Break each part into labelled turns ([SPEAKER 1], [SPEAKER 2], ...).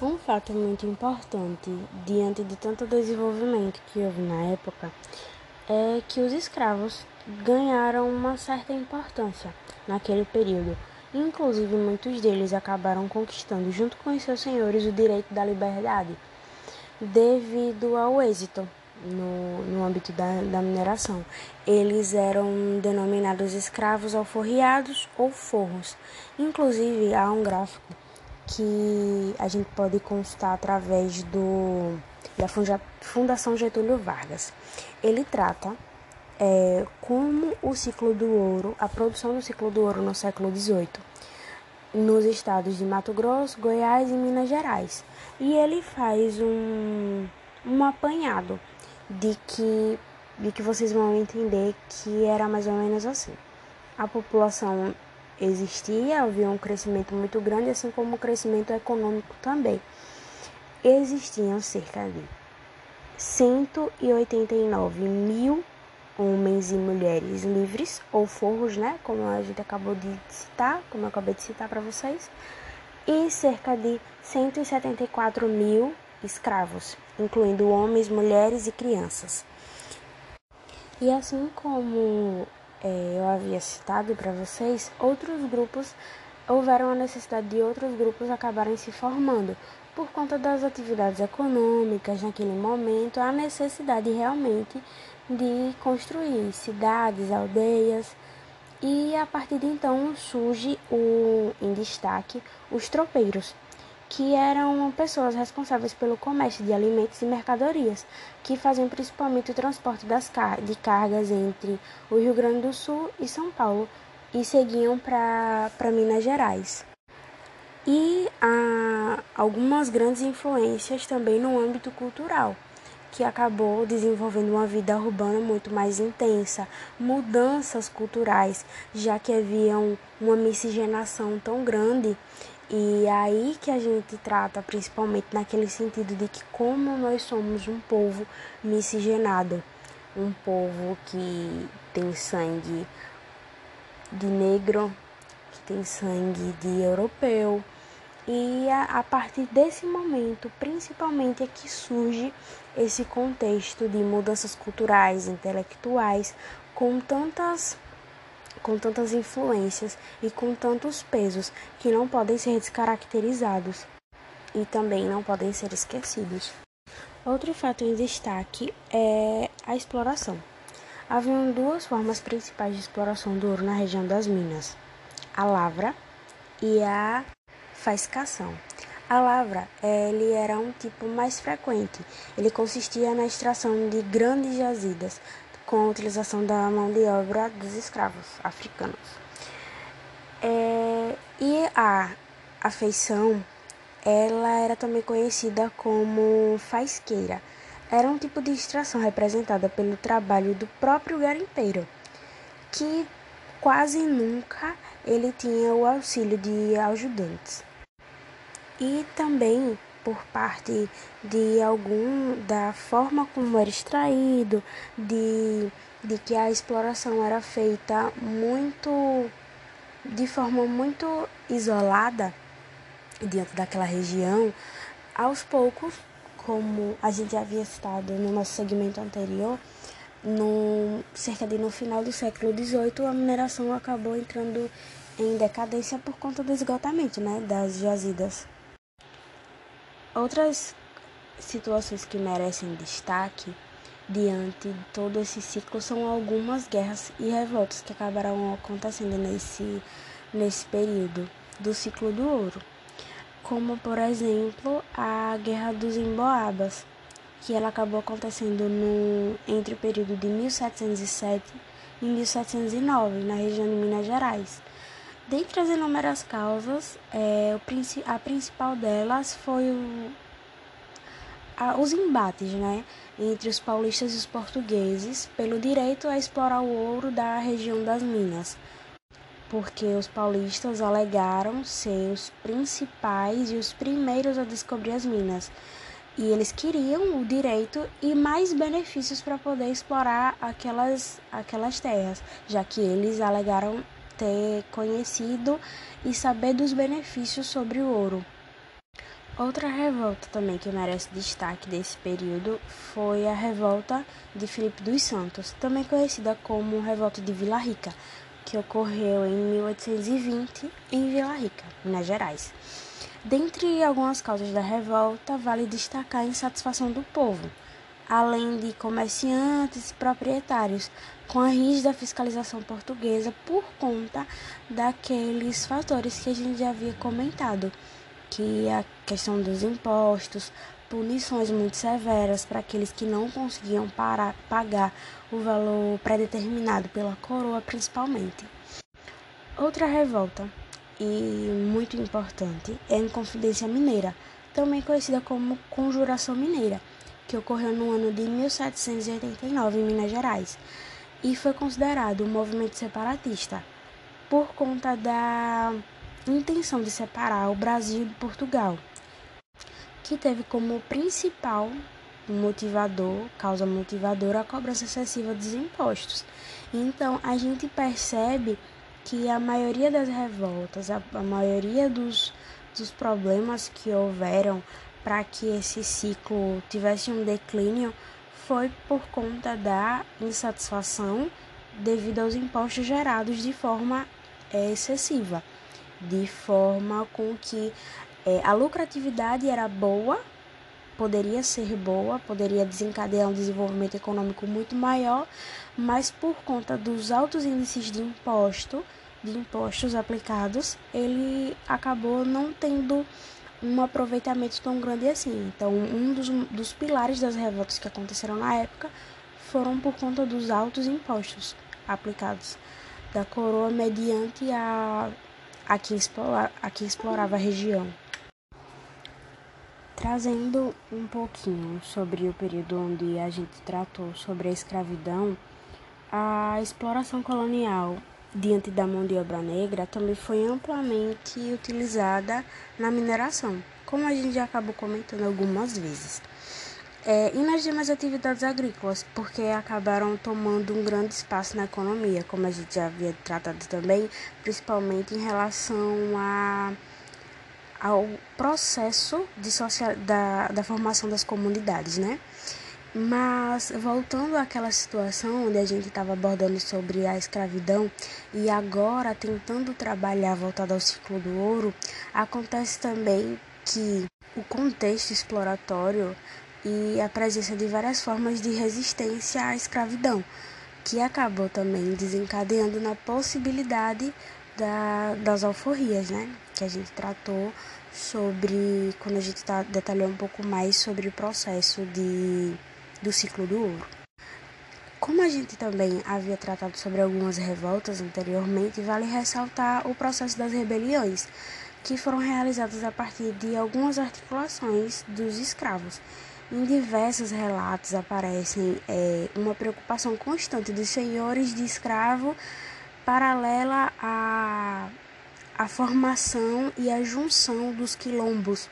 [SPEAKER 1] Um fato muito importante diante de tanto desenvolvimento que houve na época é que os escravos ganharam uma certa importância naquele período. Inclusive, muitos deles acabaram conquistando, junto com os seus senhores, o direito da liberdade, devido ao êxito no, no âmbito da, da mineração. Eles eram denominados escravos alforriados ou forros. Inclusive, há um gráfico que a gente pode constar através do, da Fundação Getúlio Vargas. Ele trata é, como o ciclo do ouro, a produção do ciclo do ouro no século XVIII, nos estados de Mato Grosso, Goiás e Minas Gerais. E ele faz um, um apanhado de que, de que vocês vão entender que era mais ou menos assim. A população existia, havia um crescimento muito grande, assim como o crescimento econômico também. Existiam cerca de 189 mil homens e mulheres livres ou forros, né? Como a gente acabou de citar, como eu acabei de citar para vocês, e cerca de 174 mil escravos, incluindo homens, mulheres e crianças. E assim como é, eu havia citado para vocês, outros grupos houveram a necessidade de outros grupos acabarem se formando. Por conta das atividades econômicas naquele momento, a necessidade realmente de construir cidades, aldeias, e a partir de então surge o, em destaque os tropeiros, que eram pessoas responsáveis pelo comércio de alimentos e mercadorias, que faziam principalmente o transporte das car de cargas entre o Rio Grande do Sul e São Paulo e seguiam para Minas Gerais. E há algumas grandes influências também no âmbito cultural, que acabou desenvolvendo uma vida urbana muito mais intensa, mudanças culturais, já que havia uma miscigenação tão grande e aí que a gente trata principalmente naquele sentido de que como nós somos um povo miscigenado, um povo que tem sangue de negro, que tem sangue de europeu. E a, a partir desse momento, principalmente, é que surge esse contexto de mudanças culturais, intelectuais, com tantas com tantas influências e com tantos pesos que não podem ser descaracterizados e também não podem ser esquecidos. Outro fato em destaque é a exploração. Haviam duas formas principais de exploração do ouro na região das minas: a lavra e a faiscação. A lavra ele era um tipo mais frequente. Ele consistia na extração de grandes jazidas, com a utilização da mão de obra dos escravos africanos. É, e a afeição, ela era também conhecida como faisqueira. Era um tipo de extração representada pelo trabalho do próprio garimpeiro, que quase nunca ele tinha o auxílio de ajudantes. E também por parte de algum da forma como era extraído, de, de que a exploração era feita muito de forma muito isolada dentro daquela região, aos poucos, como a gente havia citado no nosso segmento anterior, no cerca de no final do século XVIII, a mineração acabou entrando em decadência por conta do esgotamento né, das jazidas. Outras situações que merecem destaque diante de todo esse ciclo são algumas guerras e revoltas que acabaram acontecendo nesse, nesse período do ciclo do ouro, como por exemplo a Guerra dos Emboabas, que ela acabou acontecendo no, entre o período de 1707 e 1709 na região de Minas Gerais. Dentre as inúmeras causas, é, a principal delas foi o, a, os embates né, entre os paulistas e os portugueses pelo direito a explorar o ouro da região das Minas, porque os paulistas alegaram ser os principais e os primeiros a descobrir as minas. E eles queriam o direito e mais benefícios para poder explorar aquelas, aquelas terras, já que eles alegaram ter conhecido e saber dos benefícios sobre o ouro. Outra revolta também que merece destaque desse período foi a revolta de Filipe dos Santos, também conhecida como Revolta de Vila Rica, que ocorreu em 1820 em Vila Rica, Minas Gerais. Dentre algumas causas da revolta, vale destacar a insatisfação do povo, além de comerciantes e proprietários, com a rígida fiscalização portuguesa por conta daqueles fatores que a gente já havia comentado que a questão dos impostos, punições muito severas para aqueles que não conseguiam parar, pagar o valor predeterminado pela coroa, principalmente. Outra revolta, e muito importante, é a Inconfidência Mineira, também conhecida como Conjuração Mineira, que ocorreu no ano de 1789 em Minas Gerais e foi considerado um movimento separatista por conta da intenção de separar o Brasil de Portugal, que teve como principal motivador, causa motivadora, a cobrança excessiva dos impostos. Então, a gente percebe que a maioria das revoltas, a, maioria dos, dos problemas que houveram para que esse ciclo tivesse um declínio foi por conta da insatisfação devido aos impostos gerados de forma é, excessiva de forma com que é, a lucratividade era boa, poderia ser boa, poderia desencadear um desenvolvimento econômico muito maior, mas por conta dos altos índices de imposto, de impostos aplicados, ele acabou não tendo um aproveitamento tão grande assim. Então, um dos, dos pilares das revoltas que aconteceram na época foram por conta dos altos impostos aplicados da coroa mediante a a que, explora, a que explorava a região. Trazendo um pouquinho sobre o período onde a gente tratou sobre a escravidão, a exploração colonial diante da mão de obra negra também foi amplamente utilizada na mineração, como a gente já acabou comentando algumas vezes é, e nas demais atividades agrícolas, porque acabaram tomando um grande espaço na economia, como a gente já havia tratado também, principalmente em relação a, ao processo de social, da, da formação das comunidades, né? Mas voltando àquela situação onde a gente estava abordando sobre a escravidão e agora tentando trabalhar voltado ao ciclo do ouro, acontece também que o contexto exploratório e a presença de várias formas de resistência à escravidão, que acabou também desencadeando na possibilidade da, das alforrias, né? Que a gente tratou sobre, quando a gente tá, detalhou um pouco mais sobre o processo de, do ciclo do ouro. Como a gente também havia tratado sobre algumas revoltas anteriormente, vale ressaltar o processo das rebeliões, que foram realizadas a partir de algumas articulações dos escravos, em diversos relatos aparecem é, uma preocupação constante dos senhores de escravo paralela à, à formação e à junção dos quilombos,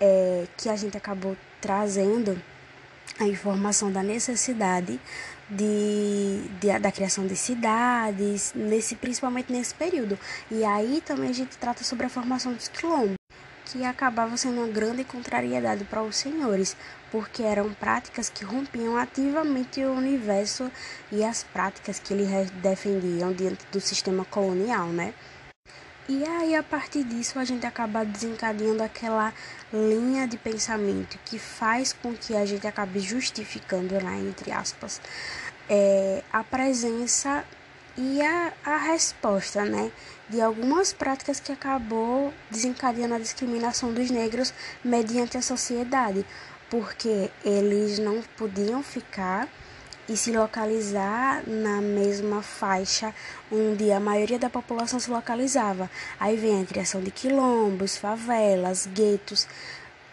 [SPEAKER 1] é, que a gente acabou trazendo a informação da necessidade de, de, da criação de cidades, nesse, principalmente nesse período. E aí também a gente trata sobre a formação dos quilombos que acabava sendo uma grande contrariedade para os senhores, porque eram práticas que rompiam ativamente o universo e as práticas que eles defendiam diante do sistema colonial, né? E aí, a partir disso, a gente acaba desencadeando aquela linha de pensamento que faz com que a gente acabe justificando, lá, entre aspas, é, a presença e a, a resposta, né, de algumas práticas que acabou desencadeando a discriminação dos negros mediante a sociedade, porque eles não podiam ficar e se localizar na mesma faixa onde a maioria da população se localizava. Aí vem a criação de quilombos, favelas, guetos,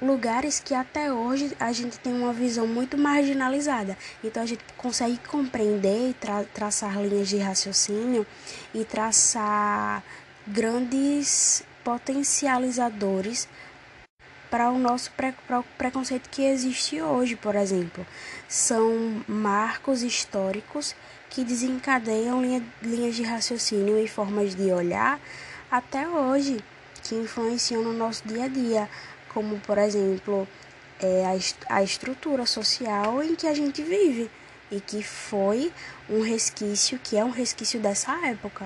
[SPEAKER 1] lugares que até hoje a gente tem uma visão muito marginalizada. Então a gente consegue compreender e tra traçar linhas de raciocínio e traçar grandes potencializadores para o nosso preconceito que existe hoje, por exemplo. São marcos históricos que desencadeiam linha, linhas de raciocínio e formas de olhar até hoje, que influenciam no nosso dia a dia como por exemplo é, a, a estrutura social em que a gente vive e que foi um resquício, que é um resquício dessa época.